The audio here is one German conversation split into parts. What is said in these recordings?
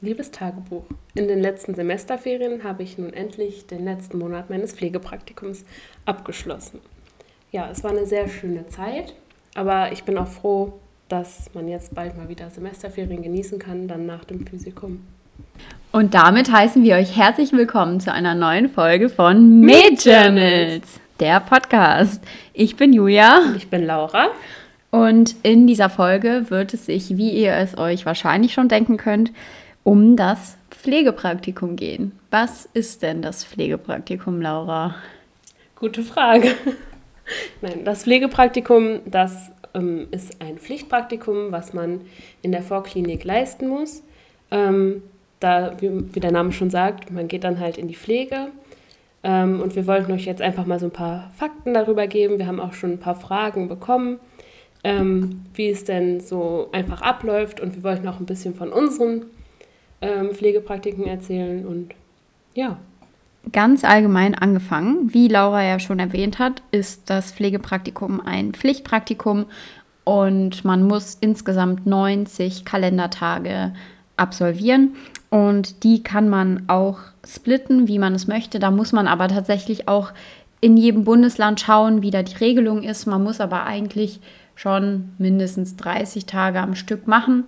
Liebes Tagebuch, in den letzten Semesterferien habe ich nun endlich den letzten Monat meines Pflegepraktikums abgeschlossen. Ja, es war eine sehr schöne Zeit, aber ich bin auch froh, dass man jetzt bald mal wieder Semesterferien genießen kann, dann nach dem Physikum. Und damit heißen wir euch herzlich willkommen zu einer neuen Folge von Mädchannels, der Podcast. Ich bin Julia. Und ich bin Laura. Und in dieser Folge wird es sich, wie ihr es euch wahrscheinlich schon denken könnt, um das Pflegepraktikum gehen. Was ist denn das Pflegepraktikum, Laura? Gute Frage. Nein, das Pflegepraktikum, das ähm, ist ein Pflichtpraktikum, was man in der Vorklinik leisten muss. Ähm, da, wie, wie, der Name schon sagt, man geht dann halt in die Pflege. Ähm, und wir wollten euch jetzt einfach mal so ein paar Fakten darüber geben. Wir haben auch schon ein paar Fragen bekommen, ähm, wie es denn so einfach abläuft. Und wir wollten auch ein bisschen von unseren ähm, Pflegepraktiken erzählen und ja. Ganz allgemein angefangen, wie Laura ja schon erwähnt hat, ist das Pflegepraktikum ein Pflichtpraktikum und man muss insgesamt 90 Kalendertage absolvieren und die kann man auch splitten, wie man es möchte. Da muss man aber tatsächlich auch in jedem Bundesland schauen, wie da die Regelung ist. Man muss aber eigentlich schon mindestens 30 Tage am Stück machen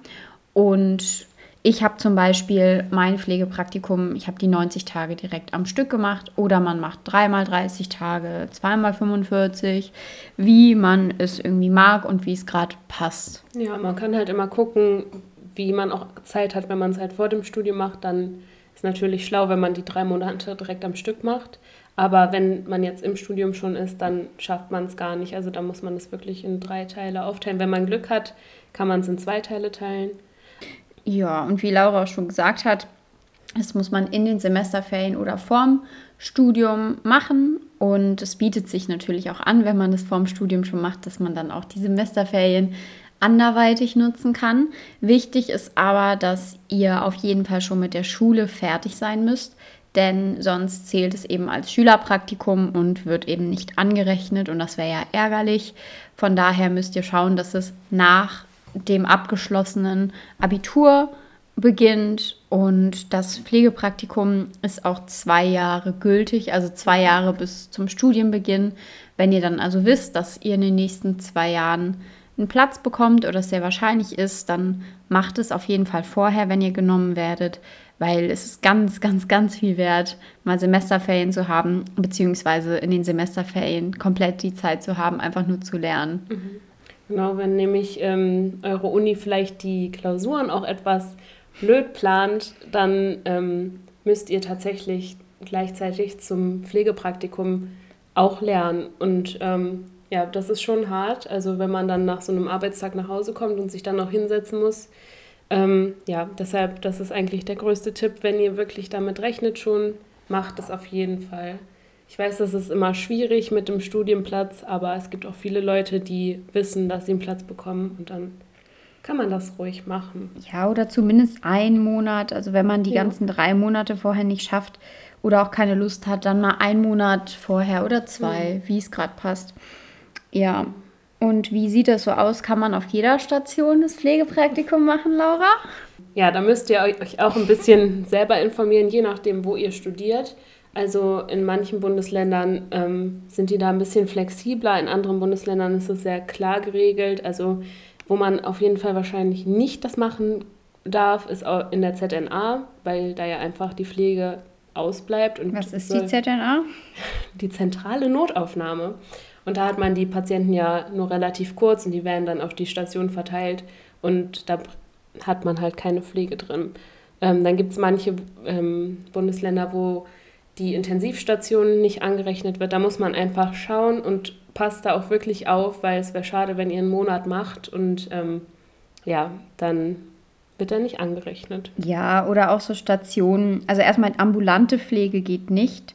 und ich habe zum Beispiel mein Pflegepraktikum, ich habe die 90 Tage direkt am Stück gemacht oder man macht dreimal 30 Tage, zweimal 45, wie man es irgendwie mag und wie es gerade passt. Ja, man kann halt immer gucken, wie man auch Zeit hat, wenn man es halt vor dem Studium macht, dann ist natürlich schlau, wenn man die drei Monate direkt am Stück macht. Aber wenn man jetzt im Studium schon ist, dann schafft man es gar nicht. Also da muss man es wirklich in drei Teile aufteilen. Wenn man Glück hat, kann man es in zwei Teile teilen. Ja, und wie Laura auch schon gesagt hat, das muss man in den Semesterferien oder vorm Studium machen. Und es bietet sich natürlich auch an, wenn man das vorm Studium schon macht, dass man dann auch die Semesterferien anderweitig nutzen kann. Wichtig ist aber, dass ihr auf jeden Fall schon mit der Schule fertig sein müsst, denn sonst zählt es eben als Schülerpraktikum und wird eben nicht angerechnet und das wäre ja ärgerlich. Von daher müsst ihr schauen, dass es nach dem abgeschlossenen Abitur beginnt und das Pflegepraktikum ist auch zwei Jahre gültig, also zwei Jahre bis zum Studienbeginn. Wenn ihr dann also wisst, dass ihr in den nächsten zwei Jahren einen Platz bekommt oder es sehr wahrscheinlich ist, dann macht es auf jeden Fall vorher, wenn ihr genommen werdet, weil es ist ganz, ganz, ganz viel wert, mal Semesterferien zu haben, beziehungsweise in den Semesterferien komplett die Zeit zu haben, einfach nur zu lernen. Mhm. Genau, wenn nämlich ähm, eure Uni vielleicht die Klausuren auch etwas blöd plant, dann ähm, müsst ihr tatsächlich gleichzeitig zum Pflegepraktikum auch lernen. Und ähm, ja, das ist schon hart. Also wenn man dann nach so einem Arbeitstag nach Hause kommt und sich dann noch hinsetzen muss. Ähm, ja, deshalb, das ist eigentlich der größte Tipp, wenn ihr wirklich damit rechnet schon, macht es auf jeden Fall. Ich weiß, das ist immer schwierig mit dem Studienplatz, aber es gibt auch viele Leute, die wissen, dass sie einen Platz bekommen und dann kann man das ruhig machen. Ja, oder zumindest einen Monat. Also wenn man die ja. ganzen drei Monate vorher nicht schafft oder auch keine Lust hat, dann mal einen Monat vorher oder zwei, mhm. wie es gerade passt. Ja. Und wie sieht das so aus? Kann man auf jeder Station das Pflegepraktikum machen, Laura? Ja, da müsst ihr euch auch ein bisschen selber informieren, je nachdem, wo ihr studiert. Also in manchen Bundesländern ähm, sind die da ein bisschen flexibler, in anderen Bundesländern ist es sehr klar geregelt. Also wo man auf jeden Fall wahrscheinlich nicht das machen darf, ist auch in der ZNA, weil da ja einfach die Pflege ausbleibt. Und Was ist die ZNA? Die zentrale Notaufnahme. Und da hat man die Patienten ja nur relativ kurz und die werden dann auf die Station verteilt und da hat man halt keine Pflege drin. Ähm, dann gibt es manche ähm, Bundesländer, wo die Intensivstation nicht angerechnet wird. Da muss man einfach schauen und passt da auch wirklich auf, weil es wäre schade, wenn ihr einen Monat macht und ähm, ja, dann wird er nicht angerechnet. Ja, oder auch so Stationen. Also erstmal ambulante Pflege geht nicht.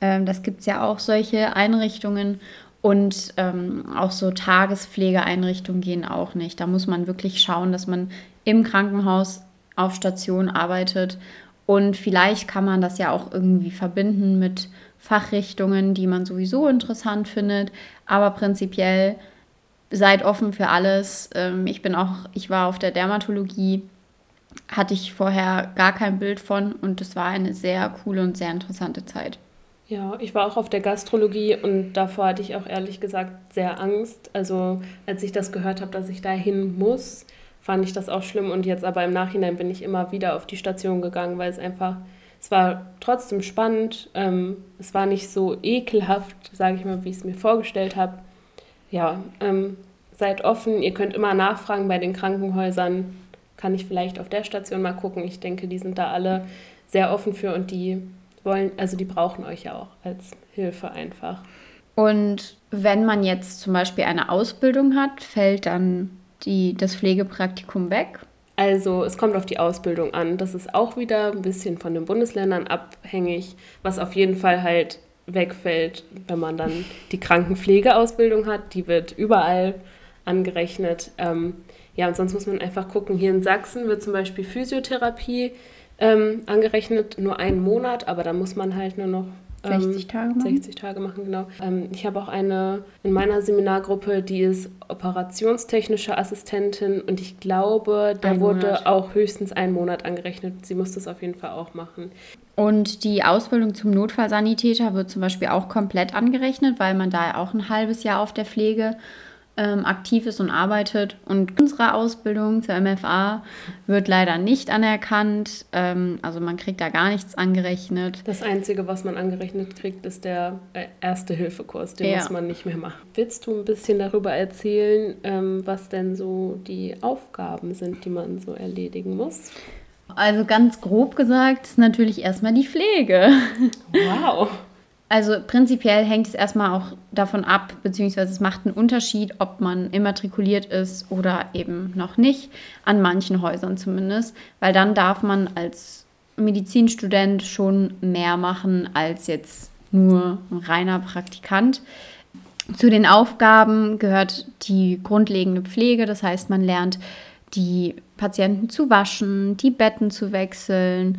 Ähm, das gibt es ja auch solche Einrichtungen. Und ähm, auch so Tagespflegeeinrichtungen gehen auch nicht. Da muss man wirklich schauen, dass man im Krankenhaus auf Station arbeitet und vielleicht kann man das ja auch irgendwie verbinden mit Fachrichtungen, die man sowieso interessant findet. Aber prinzipiell seid offen für alles. Ähm, ich bin auch, ich war auf der Dermatologie hatte ich vorher gar kein Bild von und es war eine sehr coole und sehr interessante Zeit. Ja, ich war auch auf der Gastrologie und davor hatte ich auch ehrlich gesagt sehr Angst. Also als ich das gehört habe, dass ich dahin muss, fand ich das auch schlimm und jetzt aber im Nachhinein bin ich immer wieder auf die Station gegangen, weil es einfach, es war trotzdem spannend, ähm, es war nicht so ekelhaft, sage ich mal, wie ich es mir vorgestellt habe. Ja, ähm, seid offen, ihr könnt immer nachfragen bei den Krankenhäusern, kann ich vielleicht auf der Station mal gucken. Ich denke, die sind da alle sehr offen für und die wollen, also die brauchen euch ja auch als Hilfe einfach. Und wenn man jetzt zum Beispiel eine Ausbildung hat, fällt dann die, das Pflegepraktikum weg? Also es kommt auf die Ausbildung an. Das ist auch wieder ein bisschen von den Bundesländern abhängig, was auf jeden Fall halt wegfällt, wenn man dann die Krankenpflegeausbildung hat. Die wird überall angerechnet. Ähm, ja, und sonst muss man einfach gucken. Hier in Sachsen wird zum Beispiel Physiotherapie ähm, angerechnet, nur einen Monat, aber da muss man halt nur noch 60 ähm, Tage machen. 60 Tage machen, genau. Ähm, ich habe auch eine in meiner Seminargruppe, die ist operationstechnische Assistentin und ich glaube, da ein wurde Monat. auch höchstens ein Monat angerechnet. Sie muss das auf jeden Fall auch machen. Und die Ausbildung zum Notfallsanitäter wird zum Beispiel auch komplett angerechnet, weil man da auch ein halbes Jahr auf der Pflege ähm, aktiv ist und arbeitet. Und unsere Ausbildung zur MFA wird leider nicht anerkannt. Ähm, also man kriegt da gar nichts angerechnet. Das Einzige, was man angerechnet kriegt, ist der äh, Erste-Hilfe-Kurs. Den ja. muss man nicht mehr machen. Willst du ein bisschen darüber erzählen, ähm, was denn so die Aufgaben sind, die man so erledigen muss? Also ganz grob gesagt ist natürlich erstmal die Pflege. Wow. Also prinzipiell hängt es erstmal auch davon ab, beziehungsweise es macht einen Unterschied, ob man immatrikuliert ist oder eben noch nicht, an manchen Häusern zumindest, weil dann darf man als Medizinstudent schon mehr machen als jetzt nur ein reiner Praktikant. Zu den Aufgaben gehört die grundlegende Pflege, das heißt, man lernt die Patienten zu waschen, die Betten zu wechseln,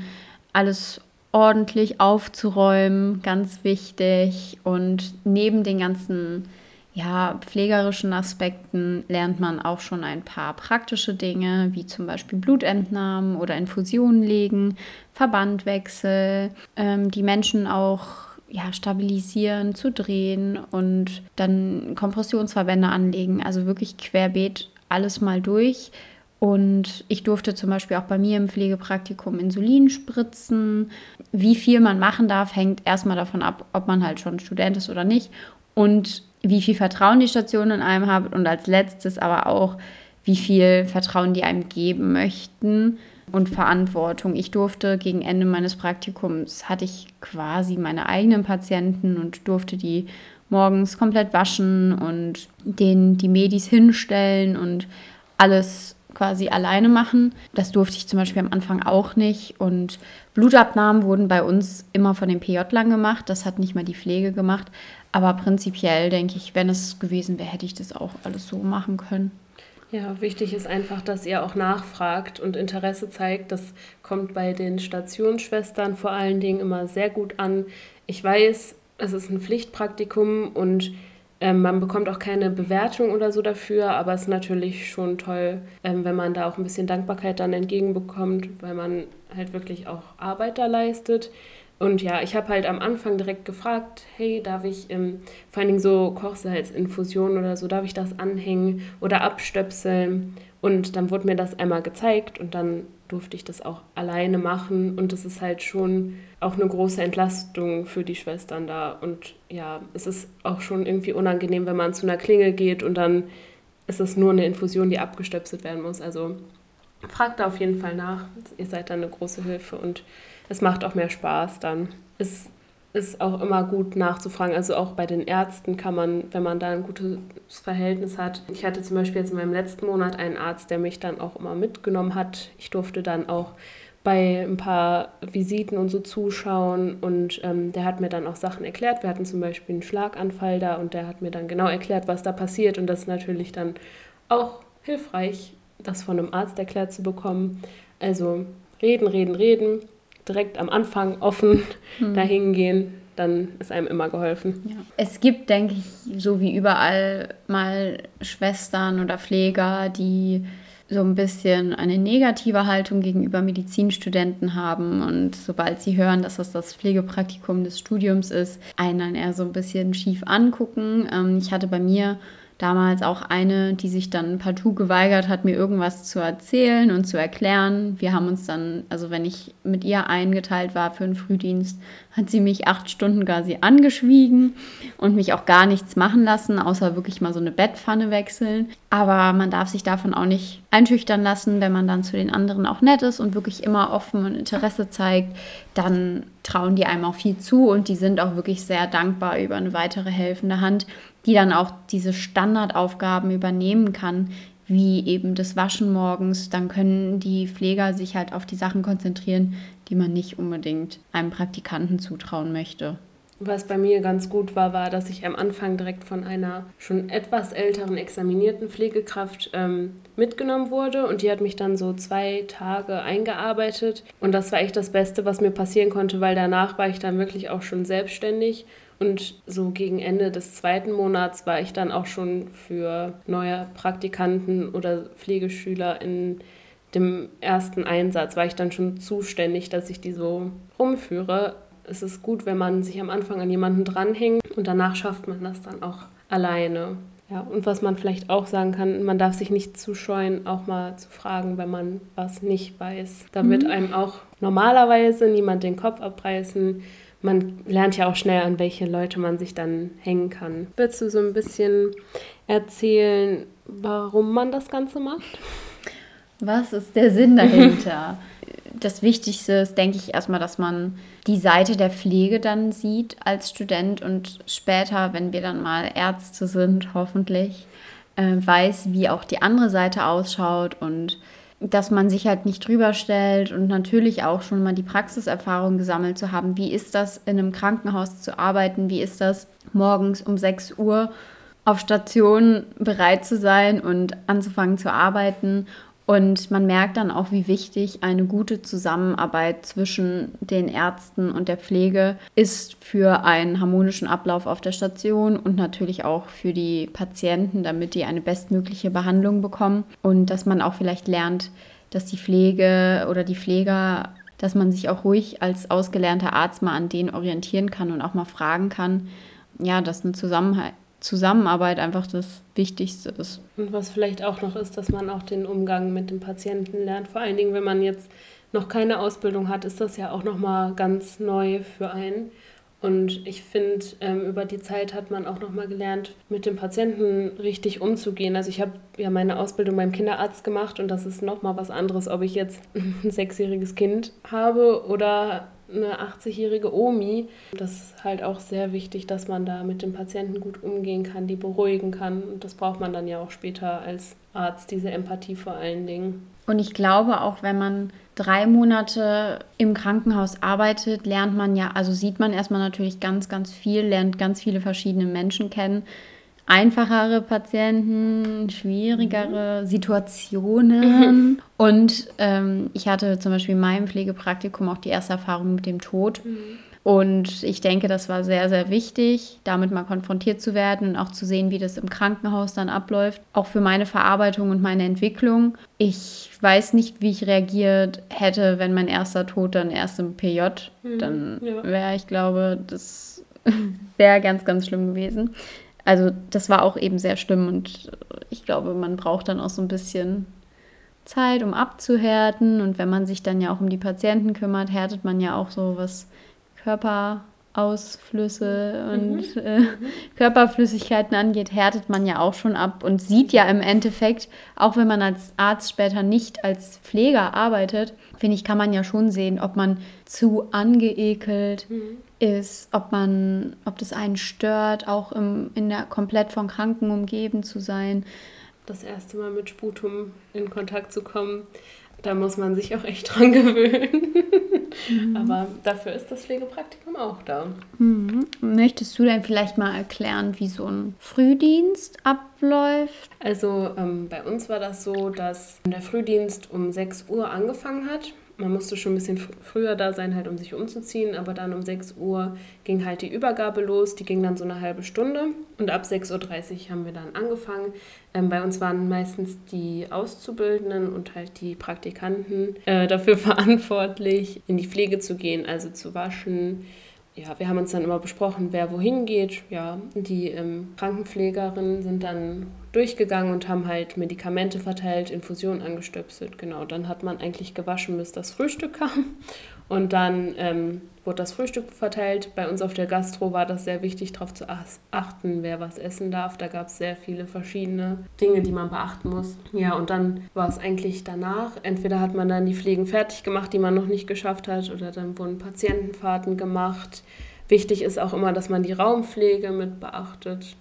alles ordentlich aufzuräumen, ganz wichtig. Und neben den ganzen ja, pflegerischen Aspekten lernt man auch schon ein paar praktische Dinge, wie zum Beispiel Blutentnahmen oder Infusionen legen, Verbandwechsel, ähm, die Menschen auch ja, stabilisieren, zu drehen und dann Kompressionsverbände anlegen. Also wirklich querbeet alles mal durch. Und ich durfte zum Beispiel auch bei mir im Pflegepraktikum Insulin spritzen. Wie viel man machen darf, hängt erstmal davon ab, ob man halt schon Student ist oder nicht. Und wie viel Vertrauen die Station in einem hat. Und als letztes aber auch, wie viel Vertrauen die einem geben möchten und Verantwortung. Ich durfte gegen Ende meines Praktikums, hatte ich quasi meine eigenen Patienten und durfte die morgens komplett waschen und denen die Medis hinstellen und alles quasi alleine machen. Das durfte ich zum Beispiel am Anfang auch nicht. Und Blutabnahmen wurden bei uns immer von den PJ lang gemacht. Das hat nicht mal die Pflege gemacht. Aber prinzipiell denke ich, wenn es gewesen wäre, hätte ich das auch alles so machen können. Ja, wichtig ist einfach, dass ihr auch nachfragt und Interesse zeigt. Das kommt bei den Stationsschwestern vor allen Dingen immer sehr gut an. Ich weiß, es ist ein Pflichtpraktikum und ähm, man bekommt auch keine Bewertung oder so dafür, aber es ist natürlich schon toll, ähm, wenn man da auch ein bisschen Dankbarkeit dann entgegenbekommt, weil man halt wirklich auch Arbeit da leistet. Und ja, ich habe halt am Anfang direkt gefragt, hey, darf ich ähm, vor allen Dingen so Kochsalzinfusionen oder so, darf ich das anhängen oder abstöpseln? Und dann wurde mir das einmal gezeigt und dann durfte ich das auch alleine machen. Und es ist halt schon auch eine große Entlastung für die Schwestern da. Und ja, es ist auch schon irgendwie unangenehm, wenn man zu einer Klingel geht und dann ist es nur eine Infusion, die abgestöpselt werden muss. Also fragt da auf jeden Fall nach. Ihr seid dann eine große Hilfe und es macht auch mehr Spaß dann. Es ist auch immer gut nachzufragen. Also auch bei den Ärzten kann man, wenn man da ein gutes Verhältnis hat. Ich hatte zum Beispiel jetzt in meinem letzten Monat einen Arzt, der mich dann auch immer mitgenommen hat. Ich durfte dann auch bei ein paar Visiten und so zuschauen und ähm, der hat mir dann auch Sachen erklärt. Wir hatten zum Beispiel einen Schlaganfall da und der hat mir dann genau erklärt, was da passiert und das ist natürlich dann auch hilfreich, das von einem Arzt erklärt zu bekommen. Also reden, reden, reden direkt am Anfang offen mhm. dahin gehen, dann ist einem immer geholfen. Ja. Es gibt, denke ich, so wie überall mal Schwestern oder Pfleger, die so ein bisschen eine negative Haltung gegenüber Medizinstudenten haben und sobald sie hören, dass das das Pflegepraktikum des Studiums ist, einen dann eher so ein bisschen schief angucken. Ähm, ich hatte bei mir damals auch eine, die sich dann partout geweigert hat, mir irgendwas zu erzählen und zu erklären. Wir haben uns dann, also wenn ich mit ihr eingeteilt war für einen Frühdienst, hat sie mich acht Stunden quasi angeschwiegen und mich auch gar nichts machen lassen, außer wirklich mal so eine Bettpfanne wechseln. Aber man darf sich davon auch nicht einschüchtern lassen, wenn man dann zu den anderen auch nett ist und wirklich immer offen und Interesse zeigt, dann trauen die einem auch viel zu und die sind auch wirklich sehr dankbar über eine weitere helfende Hand die dann auch diese Standardaufgaben übernehmen kann, wie eben das Waschen morgens, dann können die Pfleger sich halt auf die Sachen konzentrieren, die man nicht unbedingt einem Praktikanten zutrauen möchte. Was bei mir ganz gut war, war, dass ich am Anfang direkt von einer schon etwas älteren examinierten Pflegekraft ähm, mitgenommen wurde und die hat mich dann so zwei Tage eingearbeitet und das war echt das Beste, was mir passieren konnte, weil danach war ich dann wirklich auch schon selbstständig und so gegen Ende des zweiten Monats war ich dann auch schon für neue Praktikanten oder Pflegeschüler in dem ersten Einsatz, war ich dann schon zuständig, dass ich die so rumführe. Es ist gut, wenn man sich am Anfang an jemanden dranhängt und danach schafft man das dann auch alleine. Ja, und was man vielleicht auch sagen kann, man darf sich nicht zu scheuen, auch mal zu fragen, wenn man was nicht weiß. Da wird mhm. einem auch normalerweise niemand den Kopf abreißen man lernt ja auch schnell, an welche Leute man sich dann hängen kann. Willst du so ein bisschen erzählen, warum man das Ganze macht? Was ist der Sinn dahinter? das Wichtigste ist, denke ich, erstmal, dass man die Seite der Pflege dann sieht als Student und später, wenn wir dann mal Ärzte sind, hoffentlich, äh, weiß, wie auch die andere Seite ausschaut und dass man sich halt nicht drüber stellt und natürlich auch schon mal die Praxiserfahrung gesammelt zu haben. Wie ist das, in einem Krankenhaus zu arbeiten? Wie ist das, morgens um 6 Uhr auf Station bereit zu sein und anzufangen zu arbeiten und man merkt dann auch, wie wichtig eine gute Zusammenarbeit zwischen den Ärzten und der Pflege ist für einen harmonischen Ablauf auf der Station und natürlich auch für die Patienten, damit die eine bestmögliche Behandlung bekommen. Und dass man auch vielleicht lernt, dass die Pflege oder die Pfleger, dass man sich auch ruhig als ausgelernter Arzt mal an denen orientieren kann und auch mal fragen kann. Ja, dass eine Zusammenhalt Zusammenarbeit einfach das Wichtigste ist. Und was vielleicht auch noch ist, dass man auch den Umgang mit dem Patienten lernt. Vor allen Dingen, wenn man jetzt noch keine Ausbildung hat, ist das ja auch nochmal ganz neu für einen. Und ich finde, ähm, über die Zeit hat man auch nochmal gelernt, mit dem Patienten richtig umzugehen. Also ich habe ja meine Ausbildung beim Kinderarzt gemacht und das ist nochmal was anderes, ob ich jetzt ein sechsjähriges Kind habe oder eine 80-jährige Omi. Das ist halt auch sehr wichtig, dass man da mit dem Patienten gut umgehen kann, die beruhigen kann. Und das braucht man dann ja auch später als Arzt, diese Empathie vor allen Dingen. Und ich glaube, auch wenn man drei Monate im Krankenhaus arbeitet, lernt man ja, also sieht man erstmal natürlich ganz, ganz viel, lernt ganz viele verschiedene Menschen kennen einfachere Patienten, schwierigere mhm. Situationen. Und ähm, ich hatte zum Beispiel in meinem Pflegepraktikum auch die erste Erfahrung mit dem Tod. Mhm. Und ich denke, das war sehr, sehr wichtig, damit mal konfrontiert zu werden und auch zu sehen, wie das im Krankenhaus dann abläuft. Auch für meine Verarbeitung und meine Entwicklung. Ich weiß nicht, wie ich reagiert hätte, wenn mein erster Tod dann erst im PJ. Mhm, dann wäre, ich glaube, das wäre ganz, ganz schlimm gewesen also das war auch eben sehr schlimm und ich glaube, man braucht dann auch so ein bisschen Zeit, um abzuhärten. Und wenn man sich dann ja auch um die Patienten kümmert, härtet man ja auch so was Körperausflüsse und mhm. äh, Körperflüssigkeiten angeht, härtet man ja auch schon ab und sieht ja im Endeffekt, auch wenn man als Arzt später nicht als Pfleger arbeitet, finde ich, kann man ja schon sehen, ob man zu angeekelt, mhm ist, ob man, ob das einen stört, auch im, in der komplett von Kranken umgeben zu sein. Das erste Mal mit Sputum in Kontakt zu kommen, da muss man sich auch echt dran gewöhnen. Mhm. Aber dafür ist das Pflegepraktikum auch da. Mhm. Möchtest du denn vielleicht mal erklären, wie so ein Frühdienst abläuft? Also ähm, bei uns war das so, dass der Frühdienst um 6 Uhr angefangen hat man musste schon ein bisschen früher da sein, halt um sich umzuziehen, aber dann um 6 Uhr ging halt die Übergabe los. Die ging dann so eine halbe Stunde und ab 6.30 Uhr haben wir dann angefangen. Ähm, bei uns waren meistens die Auszubildenden und halt die Praktikanten äh, dafür verantwortlich, in die Pflege zu gehen, also zu waschen, ja, wir haben uns dann immer besprochen, wer wohin geht. Ja, die ähm, Krankenpflegerinnen sind dann durchgegangen und haben halt Medikamente verteilt, Infusionen angestöpselt. Genau, dann hat man eigentlich gewaschen, bis das Frühstück kam. Und dann ähm, wurde das Frühstück verteilt. Bei uns auf der Gastro war das sehr wichtig, darauf zu achten, wer was essen darf. Da gab es sehr viele verschiedene Dinge, die man beachten muss. Ja, und dann war es eigentlich danach. Entweder hat man dann die Pflegen fertig gemacht, die man noch nicht geschafft hat, oder dann wurden Patientenfahrten gemacht. Wichtig ist auch immer, dass man die Raumpflege mit beachtet.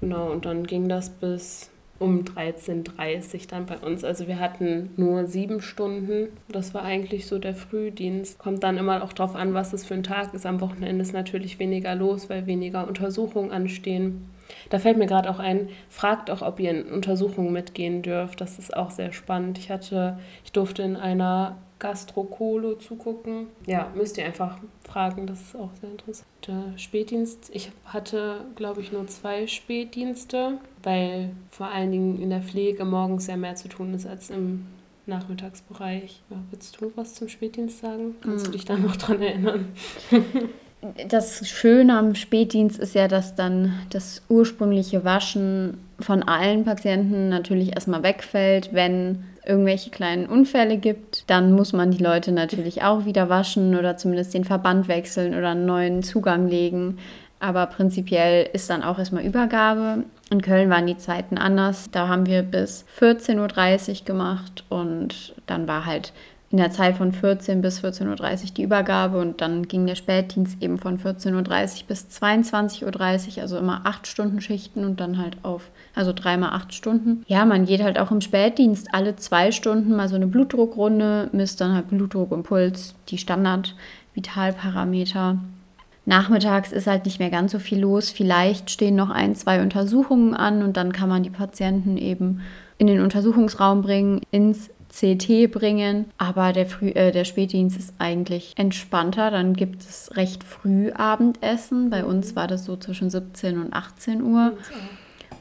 Genau, und dann ging das bis um 13.30 Uhr dann bei uns. Also wir hatten nur sieben Stunden. Das war eigentlich so der Frühdienst. Kommt dann immer auch darauf an, was es für ein Tag ist. Am Wochenende ist natürlich weniger los, weil weniger Untersuchungen anstehen. Da fällt mir gerade auch ein, fragt auch, ob ihr in Untersuchungen mitgehen dürft. Das ist auch sehr spannend. Ich hatte, ich durfte in einer Gastrokolo zugucken. Ja, müsst ihr einfach fragen, das ist auch sehr interessant. Der Spätdienst, ich hatte, glaube ich, nur zwei Spätdienste, weil vor allen Dingen in der Pflege morgens sehr mehr zu tun ist als im Nachmittagsbereich. Ja, willst du was zum Spätdienst sagen? Kannst hm. du dich da noch dran erinnern? das Schöne am Spätdienst ist ja, dass dann das ursprüngliche Waschen von allen Patienten natürlich erstmal wegfällt, wenn irgendwelche kleinen Unfälle gibt, dann muss man die Leute natürlich auch wieder waschen oder zumindest den Verband wechseln oder einen neuen Zugang legen. Aber prinzipiell ist dann auch erstmal Übergabe. In Köln waren die Zeiten anders. Da haben wir bis 14.30 Uhr gemacht und dann war halt in der Zeit von 14 bis 14.30 Uhr die Übergabe und dann ging der Spätdienst eben von 14.30 Uhr bis 22.30 Uhr, also immer acht Stunden Schichten und dann halt auf, also dreimal acht Stunden. Ja, man geht halt auch im Spätdienst alle zwei Stunden mal so eine Blutdruckrunde, misst dann halt Blutdruck und Puls, die Standard-Vitalparameter. Nachmittags ist halt nicht mehr ganz so viel los. Vielleicht stehen noch ein, zwei Untersuchungen an und dann kann man die Patienten eben in den Untersuchungsraum bringen, ins CT bringen. Aber der, Früh, äh, der Spätdienst ist eigentlich entspannter. Dann gibt es recht früh Abendessen. Bei uns war das so zwischen 17 und 18 Uhr.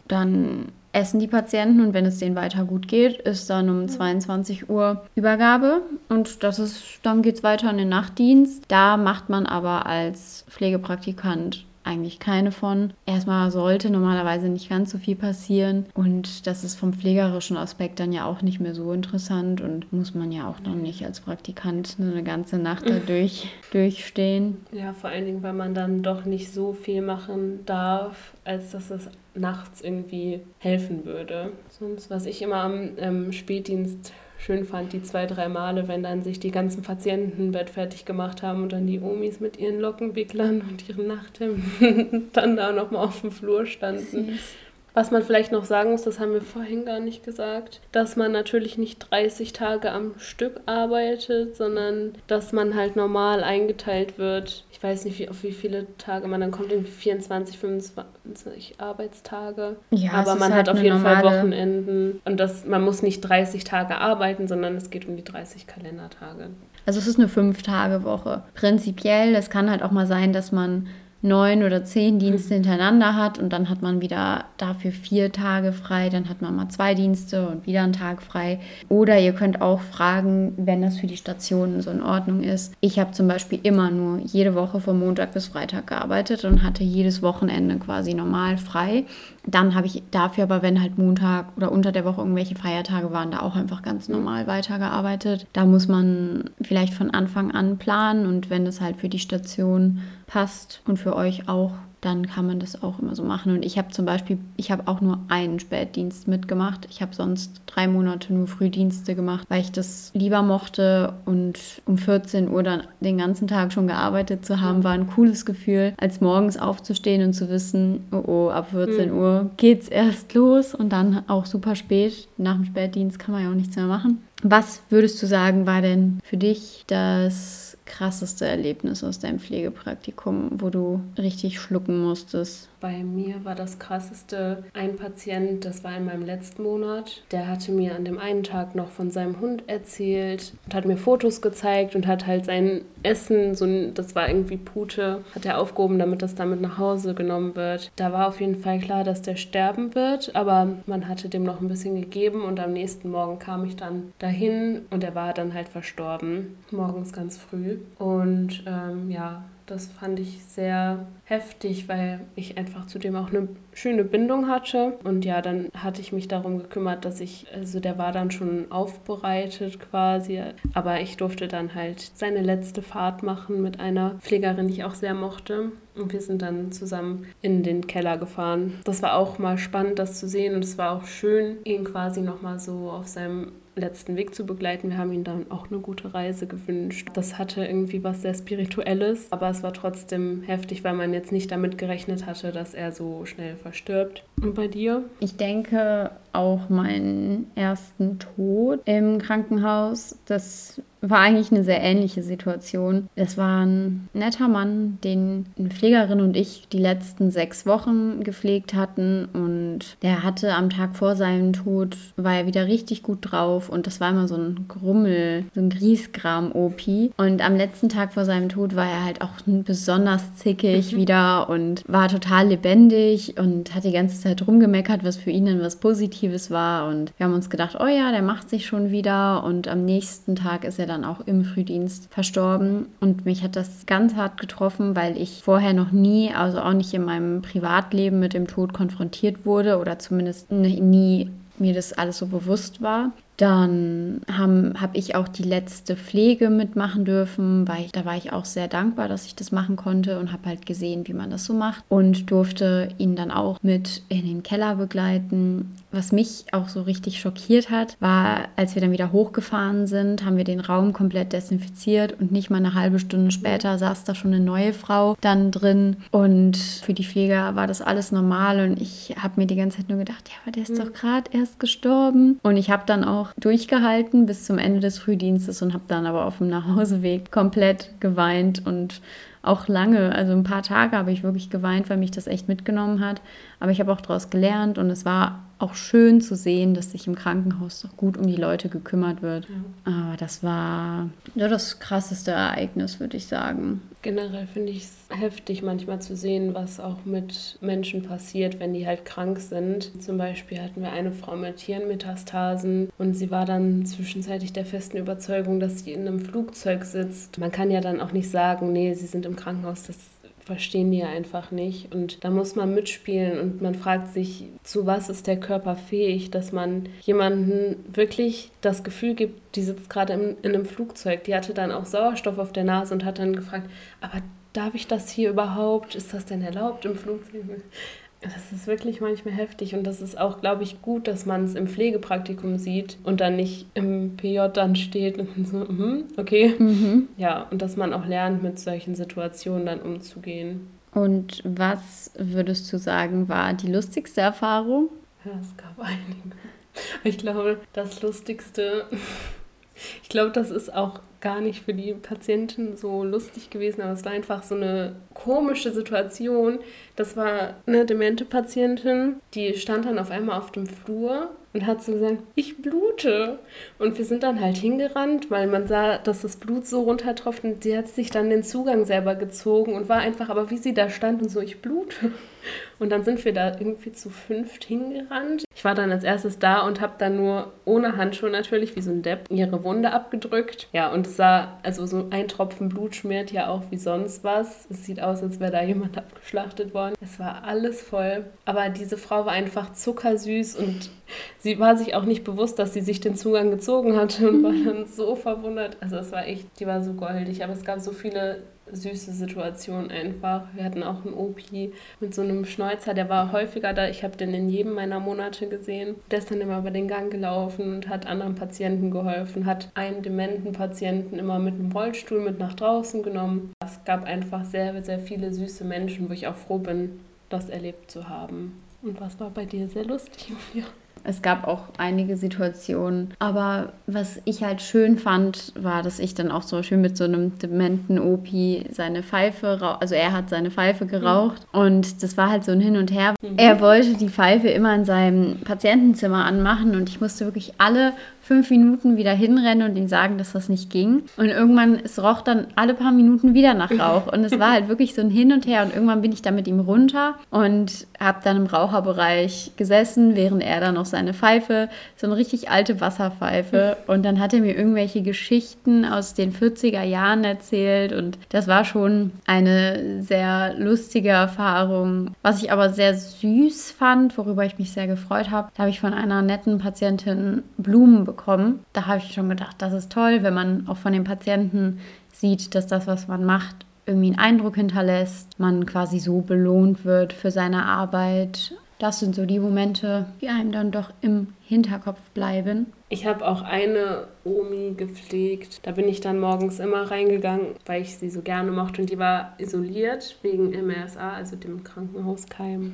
Dann essen die Patienten und wenn es denen weiter gut geht, ist dann um 22 Uhr Übergabe und das ist, dann geht es weiter in den Nachtdienst. Da macht man aber als Pflegepraktikant eigentlich keine von. Erstmal sollte normalerweise nicht ganz so viel passieren und das ist vom pflegerischen Aspekt dann ja auch nicht mehr so interessant und muss man ja auch dann nicht als Praktikant eine ganze Nacht da durch, durchstehen. Ja, vor allen Dingen, weil man dann doch nicht so viel machen darf, als dass es nachts irgendwie helfen würde. Sonst, was ich immer am ähm, Spätdienst schön fand, die zwei, drei Male, wenn dann sich die ganzen Patienten Bett fertig gemacht haben und dann die Omis mit ihren Lockenwicklern und ihren Nachthemden dann da nochmal auf dem Flur standen. Süß. Was man vielleicht noch sagen muss, das haben wir vorhin gar nicht gesagt, dass man natürlich nicht 30 Tage am Stück arbeitet, sondern dass man halt normal eingeteilt wird. Ich weiß nicht, wie, auf wie viele Tage man dann kommt, irgendwie 24, 25 Arbeitstage. Ja, Aber man halt hat auf jeden Fall Wochenenden und das, man muss nicht 30 Tage arbeiten, sondern es geht um die 30 Kalendertage. Also es ist eine Fünf-Tage-Woche. Prinzipiell, es kann halt auch mal sein, dass man neun oder zehn Dienste hintereinander hat und dann hat man wieder dafür vier Tage frei, dann hat man mal zwei Dienste und wieder einen Tag frei. Oder ihr könnt auch fragen, wenn das für die Stationen so in Ordnung ist. Ich habe zum Beispiel immer nur jede Woche von Montag bis Freitag gearbeitet und hatte jedes Wochenende quasi normal frei. Dann habe ich dafür aber, wenn halt Montag oder unter der Woche irgendwelche Feiertage waren, da auch einfach ganz normal weitergearbeitet. Da muss man vielleicht von Anfang an planen und wenn es halt für die Station passt und für euch auch, dann kann man das auch immer so machen. Und ich habe zum Beispiel, ich habe auch nur einen Spätdienst mitgemacht. Ich habe sonst drei Monate nur Frühdienste gemacht, weil ich das lieber mochte. Und um 14 Uhr dann den ganzen Tag schon gearbeitet zu haben, war ein cooles Gefühl, als morgens aufzustehen und zu wissen, oh, oh ab 14 mhm. Uhr geht's erst los und dann auch super spät. Nach dem Spätdienst kann man ja auch nichts mehr machen. Was würdest du sagen, war denn für dich das krasseste Erlebnis aus deinem Pflegepraktikum, wo du richtig schlucken musstest? Bei mir war das krasseste ein Patient, das war in meinem letzten Monat. Der hatte mir an dem einen Tag noch von seinem Hund erzählt und hat mir Fotos gezeigt und hat halt sein Essen, so ein, das war irgendwie Pute, hat er aufgehoben, damit das damit nach Hause genommen wird. Da war auf jeden Fall klar, dass der sterben wird, aber man hatte dem noch ein bisschen gegeben und am nächsten Morgen kam ich dann dahin und er war dann halt verstorben, morgens ganz früh. Und ähm, ja, das fand ich sehr heftig, weil ich einfach zudem auch eine schöne Bindung hatte. Und ja, dann hatte ich mich darum gekümmert, dass ich, also der war dann schon aufbereitet quasi, aber ich durfte dann halt seine letzte Fahrt machen mit einer Pflegerin, die ich auch sehr mochte. Und wir sind dann zusammen in den Keller gefahren. Das war auch mal spannend, das zu sehen. Und es war auch schön, ihn quasi nochmal so auf seinem letzten Weg zu begleiten. Wir haben ihm dann auch eine gute Reise gewünscht. Das hatte irgendwie was sehr Spirituelles, aber es war trotzdem heftig, weil man jetzt nicht damit gerechnet hatte, dass er so schnell verstirbt. Und bei dir? Ich denke auch meinen ersten Tod im Krankenhaus. Das war eigentlich eine sehr ähnliche Situation. Es war ein netter Mann, den eine Pflegerin und ich die letzten sechs Wochen gepflegt hatten. Und der hatte am Tag vor seinem Tod, war er wieder richtig gut drauf. Und das war immer so ein Grummel, so ein Griesgram-OP. Und am letzten Tag vor seinem Tod war er halt auch besonders zickig wieder und war total lebendig und hat die ganze Zeit rumgemeckert, was für ihn dann was Positives war. Und wir haben uns gedacht, oh ja, der macht sich schon wieder. Und am nächsten Tag ist er dann auch im Frühdienst verstorben. Und mich hat das ganz hart getroffen, weil ich vorher noch nie, also auch nicht in meinem Privatleben mit dem Tod konfrontiert wurde oder zumindest nie mir das alles so bewusst war. Dann habe hab ich auch die letzte Pflege mitmachen dürfen, weil ich, da war ich auch sehr dankbar, dass ich das machen konnte und habe halt gesehen, wie man das so macht und durfte ihn dann auch mit in den Keller begleiten. Was mich auch so richtig schockiert hat, war, als wir dann wieder hochgefahren sind, haben wir den Raum komplett desinfiziert und nicht mal eine halbe Stunde später saß da schon eine neue Frau dann drin und für die Pfleger war das alles normal und ich habe mir die ganze Zeit nur gedacht, ja, aber der ist mhm. doch gerade erst gestorben und ich habe dann auch durchgehalten bis zum Ende des Frühdienstes und habe dann aber auf dem Nachhauseweg komplett geweint und auch lange, also ein paar Tage habe ich wirklich geweint, weil mich das echt mitgenommen hat. Aber ich habe auch daraus gelernt und es war auch schön zu sehen, dass sich im Krankenhaus doch gut um die Leute gekümmert wird. Ja. Aber das war ja, das krasseste Ereignis, würde ich sagen. Generell finde ich es heftig, manchmal zu sehen, was auch mit Menschen passiert, wenn die halt krank sind. Zum Beispiel hatten wir eine Frau mit Hirnmetastasen und sie war dann zwischenzeitlich der festen Überzeugung, dass sie in einem Flugzeug sitzt. Man kann ja dann auch nicht sagen, nee, sie sind im Krankenhaus, das verstehen die einfach nicht. Und da muss man mitspielen und man fragt sich, zu was ist der Körper fähig, dass man jemanden wirklich das Gefühl gibt, die sitzt gerade in, in einem Flugzeug. Die hatte dann auch Sauerstoff auf der Nase und hat dann gefragt, aber darf ich das hier überhaupt? Ist das denn erlaubt im Flugzeug? Das ist wirklich manchmal heftig und das ist auch, glaube ich, gut, dass man es im Pflegepraktikum sieht und dann nicht im PJ dann steht und so, mm, okay. Mhm. Ja, und dass man auch lernt, mit solchen Situationen dann umzugehen. Und was würdest du sagen, war die lustigste Erfahrung? Ja, es gab einige. Ich glaube, das Lustigste, ich glaube, das ist auch gar nicht für die Patientin so lustig gewesen, aber es war einfach so eine komische Situation. Das war eine demente Patientin, die stand dann auf einmal auf dem Flur und hat so gesagt, ich blute. Und wir sind dann halt hingerannt, weil man sah, dass das Blut so runtertropft und sie hat sich dann den Zugang selber gezogen und war einfach, aber wie sie da stand und so, ich blute. Und dann sind wir da irgendwie zu fünft hingerannt. Ich war dann als erstes da und habe dann nur ohne Handschuhe natürlich, wie so ein Depp, ihre Wunde abgedrückt. Ja, und es sah, also so ein Tropfen Blut schmiert ja auch wie sonst was. Es sieht aus, als wäre da jemand abgeschlachtet worden. Es war alles voll. Aber diese Frau war einfach zuckersüß und sie war sich auch nicht bewusst, dass sie sich den Zugang gezogen hatte und war dann so verwundert. Also es war echt, die war so goldig. Aber es gab so viele süße Situation einfach. Wir hatten auch einen OP mit so einem Schnäuzer, der war häufiger da. Ich habe den in jedem meiner Monate gesehen. Der ist dann immer über den Gang gelaufen und hat anderen Patienten geholfen, hat einen dementen Patienten immer mit einem Rollstuhl mit nach draußen genommen. Es gab einfach sehr, sehr viele süße Menschen, wo ich auch froh bin, das erlebt zu haben. Und was war bei dir sehr lustig, Julia? Es gab auch einige Situationen. Aber was ich halt schön fand, war, dass ich dann auch so schön mit so einem dementen Opi seine Pfeife, also er hat seine Pfeife geraucht. Mhm. Und das war halt so ein Hin und Her. Mhm. Er wollte die Pfeife immer in seinem Patientenzimmer anmachen und ich musste wirklich alle fünf Minuten wieder hinrennen und ihm sagen, dass das nicht ging. Und irgendwann, es roch dann alle paar Minuten wieder nach Rauch. Und es war halt wirklich so ein Hin und Her. Und irgendwann bin ich dann mit ihm runter und habe dann im Raucherbereich gesessen, während er dann noch seine Pfeife, so eine richtig alte Wasserpfeife. Und dann hat er mir irgendwelche Geschichten aus den 40er Jahren erzählt. Und das war schon eine sehr lustige Erfahrung. Was ich aber sehr süß fand, worüber ich mich sehr gefreut habe, da habe ich von einer netten Patientin Blumen bekommen. Da habe ich schon gedacht, das ist toll, wenn man auch von den Patienten sieht, dass das, was man macht, irgendwie einen Eindruck hinterlässt, man quasi so belohnt wird für seine Arbeit. Das sind so die Momente, die einem dann doch im Hinterkopf bleiben. Ich habe auch eine Omi gepflegt. Da bin ich dann morgens immer reingegangen, weil ich sie so gerne mochte. Und die war isoliert wegen MRSA, also dem Krankenhauskeim.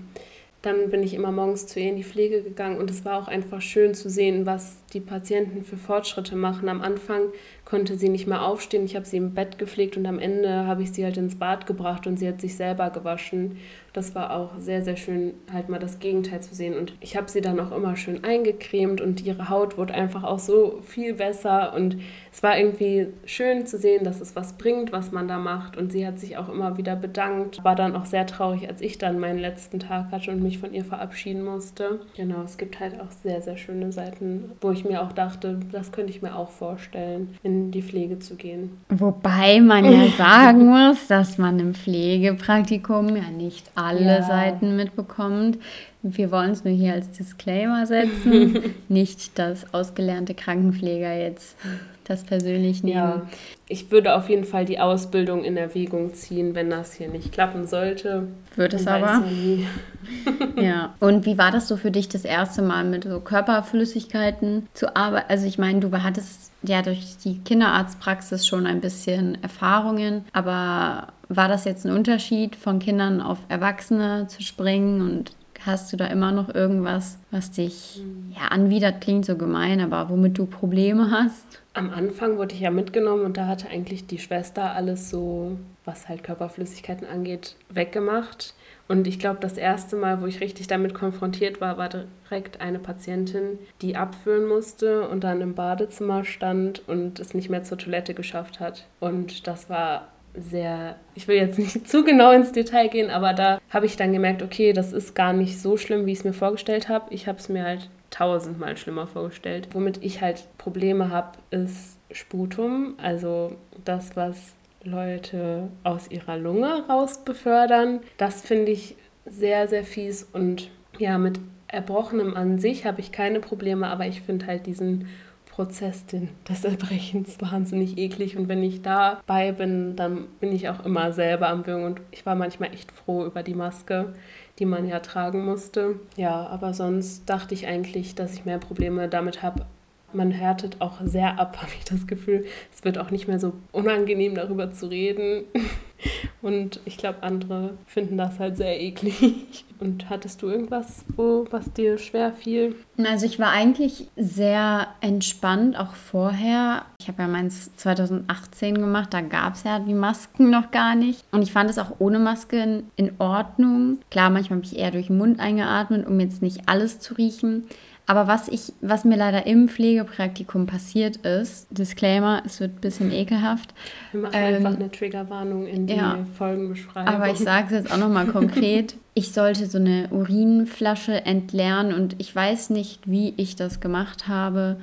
Dann bin ich immer morgens zu ihr in die Pflege gegangen und es war auch einfach schön zu sehen, was die Patienten für Fortschritte machen. Am Anfang konnte sie nicht mehr aufstehen. Ich habe sie im Bett gepflegt und am Ende habe ich sie halt ins Bad gebracht und sie hat sich selber gewaschen. Das war auch sehr, sehr schön, halt mal das Gegenteil zu sehen. Und ich habe sie dann auch immer schön eingecremt und ihre Haut wurde einfach auch so viel besser. Und es war irgendwie schön zu sehen, dass es was bringt, was man da macht. Und sie hat sich auch immer wieder bedankt. War dann auch sehr traurig, als ich dann meinen letzten Tag hatte und mich von ihr verabschieden musste. Genau, es gibt halt auch sehr, sehr schöne Seiten, wo ich mir auch dachte, das könnte ich mir auch vorstellen, in in die Pflege zu gehen. Wobei man ja sagen muss, dass man im Pflegepraktikum ja nicht alle ja. Seiten mitbekommt. Wir wollen es nur hier als Disclaimer setzen, nicht dass ausgelernte Krankenpfleger jetzt das persönlich nehmen. Ja, ich würde auf jeden Fall die Ausbildung in Erwägung ziehen, wenn das hier nicht klappen sollte. Wird es aber. ja. Und wie war das so für dich das erste Mal mit so Körperflüssigkeiten zu arbeiten? Also ich meine, du hattest ja durch die Kinderarztpraxis schon ein bisschen Erfahrungen, aber war das jetzt ein Unterschied, von Kindern auf Erwachsene zu springen und Hast du da immer noch irgendwas, was dich hm. ja anwidert, klingt so gemein, aber womit du Probleme hast? Am Anfang wurde ich ja mitgenommen und da hatte eigentlich die Schwester alles so, was halt Körperflüssigkeiten angeht, weggemacht. Und ich glaube, das erste Mal, wo ich richtig damit konfrontiert war, war direkt eine Patientin, die abführen musste und dann im Badezimmer stand und es nicht mehr zur Toilette geschafft hat. Und das war sehr, ich will jetzt nicht zu genau ins Detail gehen, aber da habe ich dann gemerkt, okay, das ist gar nicht so schlimm, wie ich es mir vorgestellt habe. Ich habe es mir halt tausendmal schlimmer vorgestellt. Womit ich halt Probleme habe, ist Sputum, also das, was Leute aus ihrer Lunge raus befördern. Das finde ich sehr, sehr fies und ja, mit Erbrochenem an sich habe ich keine Probleme, aber ich finde halt diesen Prozess des Erbrechens wahnsinnig eklig. Und wenn ich dabei bin, dann bin ich auch immer selber am Würgen. Und ich war manchmal echt froh über die Maske, die man ja tragen musste. Ja, aber sonst dachte ich eigentlich, dass ich mehr Probleme damit habe, man härtet auch sehr ab, habe ich das Gefühl. Es wird auch nicht mehr so unangenehm darüber zu reden. Und ich glaube, andere finden das halt sehr eklig. Und hattest du irgendwas, wo, was dir schwer fiel? Also ich war eigentlich sehr entspannt, auch vorher. Ich habe ja meins 2018 gemacht, da gab es ja die Masken noch gar nicht. Und ich fand es auch ohne Maske in Ordnung. Klar, manchmal habe ich eher durch den Mund eingeatmet, um jetzt nicht alles zu riechen. Aber was ich, was mir leider im Pflegepraktikum passiert ist, Disclaimer, es wird ein bisschen ekelhaft. Wir machen ähm, einfach eine Triggerwarnung in die ja, Folgenbeschreibung. Aber ich sage es jetzt auch nochmal konkret. Ich sollte so eine Urinflasche entleeren und ich weiß nicht, wie ich das gemacht habe,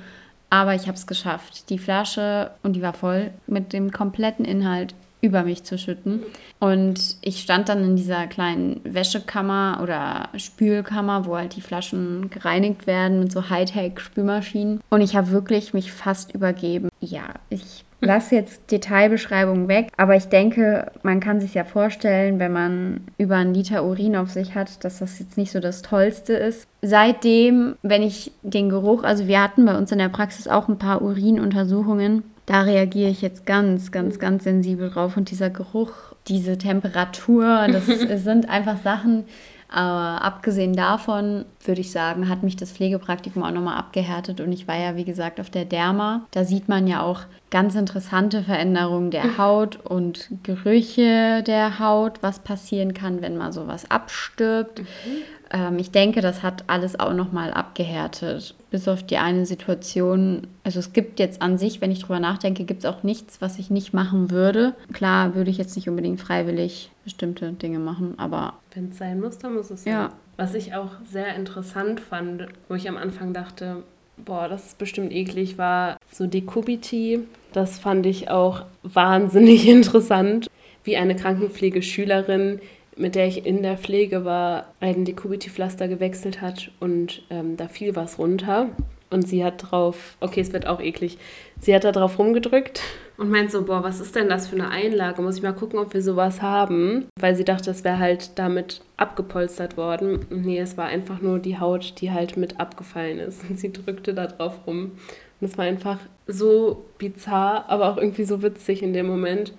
aber ich habe es geschafft. Die Flasche, und die war voll, mit dem kompletten Inhalt über mich zu schütten. Und ich stand dann in dieser kleinen Wäschekammer oder Spülkammer, wo halt die Flaschen gereinigt werden mit so Hightech-Spülmaschinen. Und ich habe wirklich mich fast übergeben. Ja, ich lasse jetzt Detailbeschreibungen weg, aber ich denke, man kann sich ja vorstellen, wenn man über einen Liter Urin auf sich hat, dass das jetzt nicht so das Tollste ist. Seitdem, wenn ich den Geruch, also wir hatten bei uns in der Praxis auch ein paar Urinuntersuchungen da reagiere ich jetzt ganz, ganz, ganz sensibel drauf. Und dieser Geruch, diese Temperatur, das sind einfach Sachen, Aber abgesehen davon würde ich sagen, hat mich das Pflegepraktikum auch nochmal abgehärtet und ich war ja, wie gesagt, auf der Derma. Da sieht man ja auch ganz interessante Veränderungen der Haut und Gerüche der Haut, was passieren kann, wenn mal sowas abstirbt. Mhm. Ähm, ich denke, das hat alles auch nochmal abgehärtet. Bis auf die eine Situation. Also es gibt jetzt an sich, wenn ich drüber nachdenke, gibt es auch nichts, was ich nicht machen würde. Klar würde ich jetzt nicht unbedingt freiwillig bestimmte Dinge machen, aber. Wenn es sein muss, dann muss es sein. Ja. Was ich auch sehr interessant fand, wo ich am Anfang dachte, boah, das ist bestimmt eklig, war so Decubity. Das fand ich auch wahnsinnig interessant, wie eine Krankenpflegeschülerin mit der ich in der Pflege war, ein Decubity-Pflaster gewechselt hat und ähm, da fiel was runter. Und sie hat drauf, okay, es wird auch eklig, sie hat da drauf rumgedrückt und meint so, boah, was ist denn das für eine Einlage? Muss ich mal gucken, ob wir sowas haben? Weil sie dachte, es wäre halt damit abgepolstert worden. nee, es war einfach nur die Haut, die halt mit abgefallen ist. Und sie drückte da drauf rum. Und es war einfach so bizarr, aber auch irgendwie so witzig in dem Moment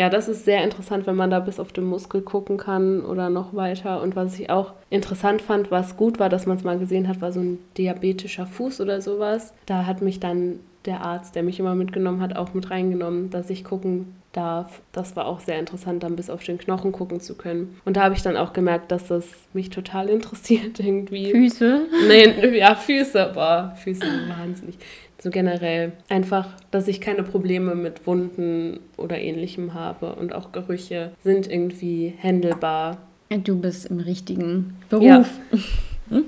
ja, das ist sehr interessant, wenn man da bis auf den Muskel gucken kann oder noch weiter. Und was ich auch interessant fand, was gut war, dass man es mal gesehen hat, war so ein diabetischer Fuß oder sowas. Da hat mich dann der Arzt, der mich immer mitgenommen hat, auch mit reingenommen, dass ich gucken darf. Das war auch sehr interessant, dann bis auf den Knochen gucken zu können. Und da habe ich dann auch gemerkt, dass das mich total interessiert irgendwie. Füße? Nee, ja, Füße, boah, Füße wahnsinnig so generell einfach, dass ich keine Probleme mit Wunden oder ähnlichem habe und auch Gerüche sind irgendwie händelbar. Du bist im richtigen Beruf. Ja.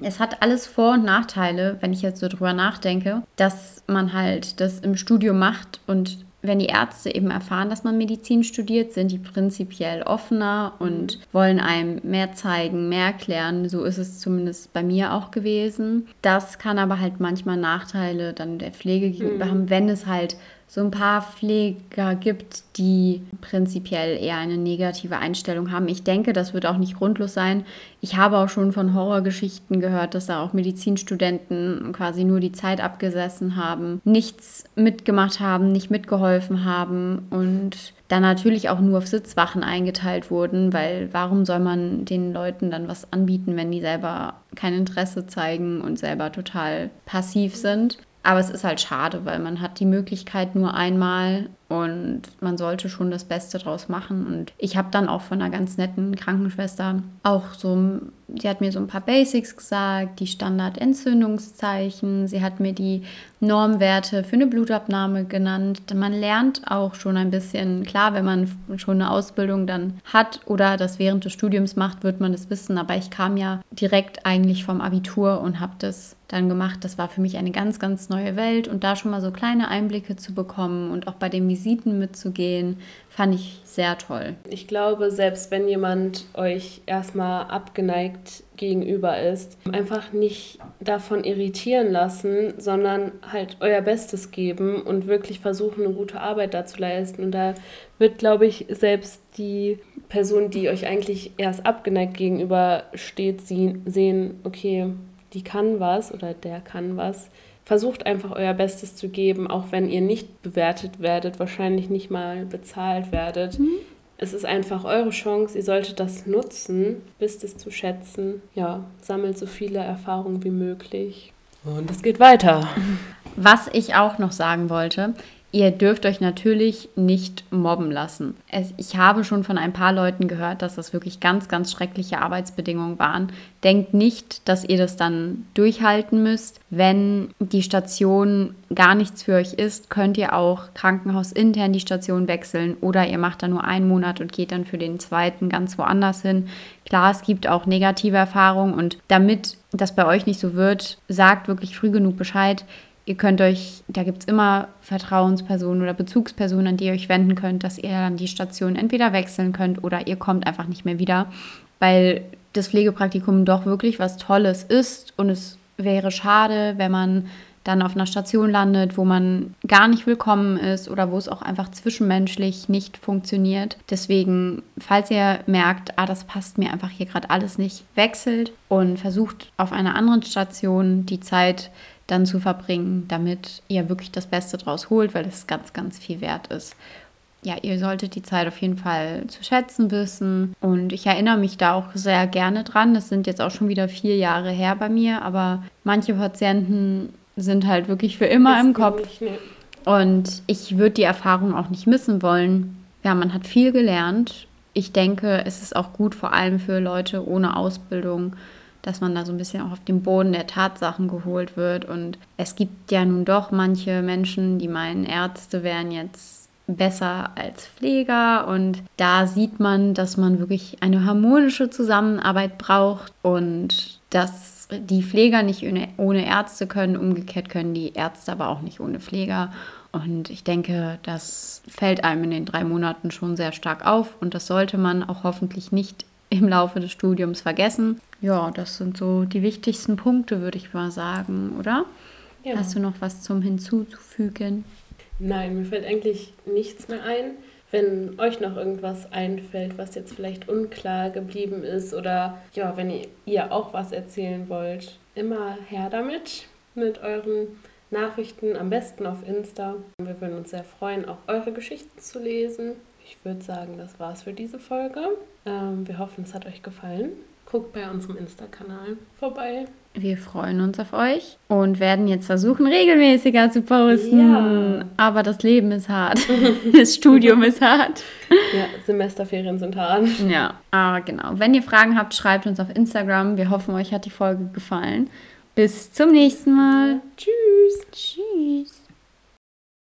Es hat alles Vor- und Nachteile, wenn ich jetzt so drüber nachdenke, dass man halt das im Studio macht und wenn die Ärzte eben erfahren, dass man Medizin studiert, sind die prinzipiell offener und wollen einem mehr zeigen, mehr erklären. So ist es zumindest bei mir auch gewesen. Das kann aber halt manchmal Nachteile dann der Pflege gegenüber mhm. haben, wenn es halt so ein paar Pfleger gibt, die prinzipiell eher eine negative Einstellung haben. Ich denke, das wird auch nicht grundlos sein. Ich habe auch schon von Horrorgeschichten gehört, dass da auch Medizinstudenten quasi nur die Zeit abgesessen haben, nichts mitgemacht haben, nicht mitgeholfen haben und dann natürlich auch nur auf Sitzwachen eingeteilt wurden, weil warum soll man den Leuten dann was anbieten, wenn die selber kein Interesse zeigen und selber total passiv sind? Aber es ist halt schade, weil man hat die Möglichkeit nur einmal und man sollte schon das Beste draus machen. Und ich habe dann auch von einer ganz netten Krankenschwester auch so, sie hat mir so ein paar Basics gesagt, die Standardentzündungszeichen. Sie hat mir die Normwerte für eine Blutabnahme genannt. Man lernt auch schon ein bisschen, klar, wenn man schon eine Ausbildung dann hat oder das während des Studiums macht, wird man das wissen. Aber ich kam ja direkt eigentlich vom Abitur und habe das dann gemacht. Das war für mich eine ganz, ganz neue Welt und da schon mal so kleine Einblicke zu bekommen und auch bei den Visiten mitzugehen, fand ich sehr toll. Ich glaube, selbst wenn jemand euch erstmal abgeneigt gegenüber ist, einfach nicht davon irritieren lassen, sondern halt euer Bestes geben und wirklich versuchen, eine gute Arbeit da zu leisten. Und da wird, glaube ich, selbst die Person, die euch eigentlich erst abgeneigt gegenüber steht, sehen, okay, die kann was oder der kann was versucht einfach euer Bestes zu geben, auch wenn ihr nicht bewertet werdet, wahrscheinlich nicht mal bezahlt werdet. Mhm. Es ist einfach eure Chance, ihr solltet das nutzen, wisst es zu schätzen. Ja, sammelt so viele Erfahrungen wie möglich. Und es geht weiter. Was ich auch noch sagen wollte, Ihr dürft euch natürlich nicht mobben lassen. ich habe schon von ein paar Leuten gehört, dass das wirklich ganz, ganz schreckliche Arbeitsbedingungen waren. Denkt nicht, dass ihr das dann durchhalten müsst. Wenn die Station gar nichts für euch ist, könnt ihr auch krankenhausintern die Station wechseln oder ihr macht da nur einen Monat und geht dann für den zweiten ganz woanders hin. Klar, es gibt auch negative Erfahrungen und damit das bei euch nicht so wird, sagt wirklich früh genug Bescheid Ihr könnt euch, da gibt es immer Vertrauenspersonen oder Bezugspersonen, an die ihr euch wenden könnt, dass ihr dann die Station entweder wechseln könnt oder ihr kommt einfach nicht mehr wieder, weil das Pflegepraktikum doch wirklich was Tolles ist und es wäre schade, wenn man dann auf einer Station landet, wo man gar nicht willkommen ist oder wo es auch einfach zwischenmenschlich nicht funktioniert. Deswegen, falls ihr merkt, ah, das passt mir einfach hier gerade alles nicht, wechselt und versucht auf einer anderen Station die Zeit dann zu verbringen, damit ihr wirklich das Beste draus holt, weil es ganz, ganz viel wert ist. ja, ihr solltet die Zeit auf jeden Fall zu schätzen wissen. Und ich erinnere mich da auch sehr gerne dran. Das sind jetzt auch schon wieder vier Jahre her bei mir, aber manche Patienten sind halt wirklich für immer im Kopf. Und ich würde die Erfahrung auch nicht missen wollen. Ja, man hat viel gelernt. Ich denke, es ist auch gut, vor allem für Leute ohne Ausbildung, dass man da so ein bisschen auch auf den Boden der Tatsachen geholt wird. Und es gibt ja nun doch manche Menschen, die meinen, Ärzte wären jetzt besser als Pfleger. Und da sieht man, dass man wirklich eine harmonische Zusammenarbeit braucht und dass die Pfleger nicht ohne Ärzte können. Umgekehrt können die Ärzte aber auch nicht ohne Pfleger. Und ich denke, das fällt einem in den drei Monaten schon sehr stark auf und das sollte man auch hoffentlich nicht im Laufe des Studiums vergessen. Ja, das sind so die wichtigsten Punkte, würde ich mal sagen, oder? Ja. Hast du noch was zum Hinzuzufügen? Nein, mir fällt eigentlich nichts mehr ein. Wenn euch noch irgendwas einfällt, was jetzt vielleicht unklar geblieben ist oder ja, wenn ihr auch was erzählen wollt, immer her damit mit euren Nachrichten, am besten auf Insta. Wir würden uns sehr freuen, auch eure Geschichten zu lesen. Ich würde sagen, das war's für diese Folge. Ähm, wir hoffen, es hat euch gefallen. Guckt bei unserem Insta-Kanal vorbei. Wir freuen uns auf euch und werden jetzt versuchen, regelmäßiger zu posten. Ja. Aber das Leben ist hart. das Studium ist hart. Ja, Semesterferien sind hart. Ja, aber genau. Wenn ihr Fragen habt, schreibt uns auf Instagram. Wir hoffen, euch hat die Folge gefallen. Bis zum nächsten Mal. Tschüss. Tschüss.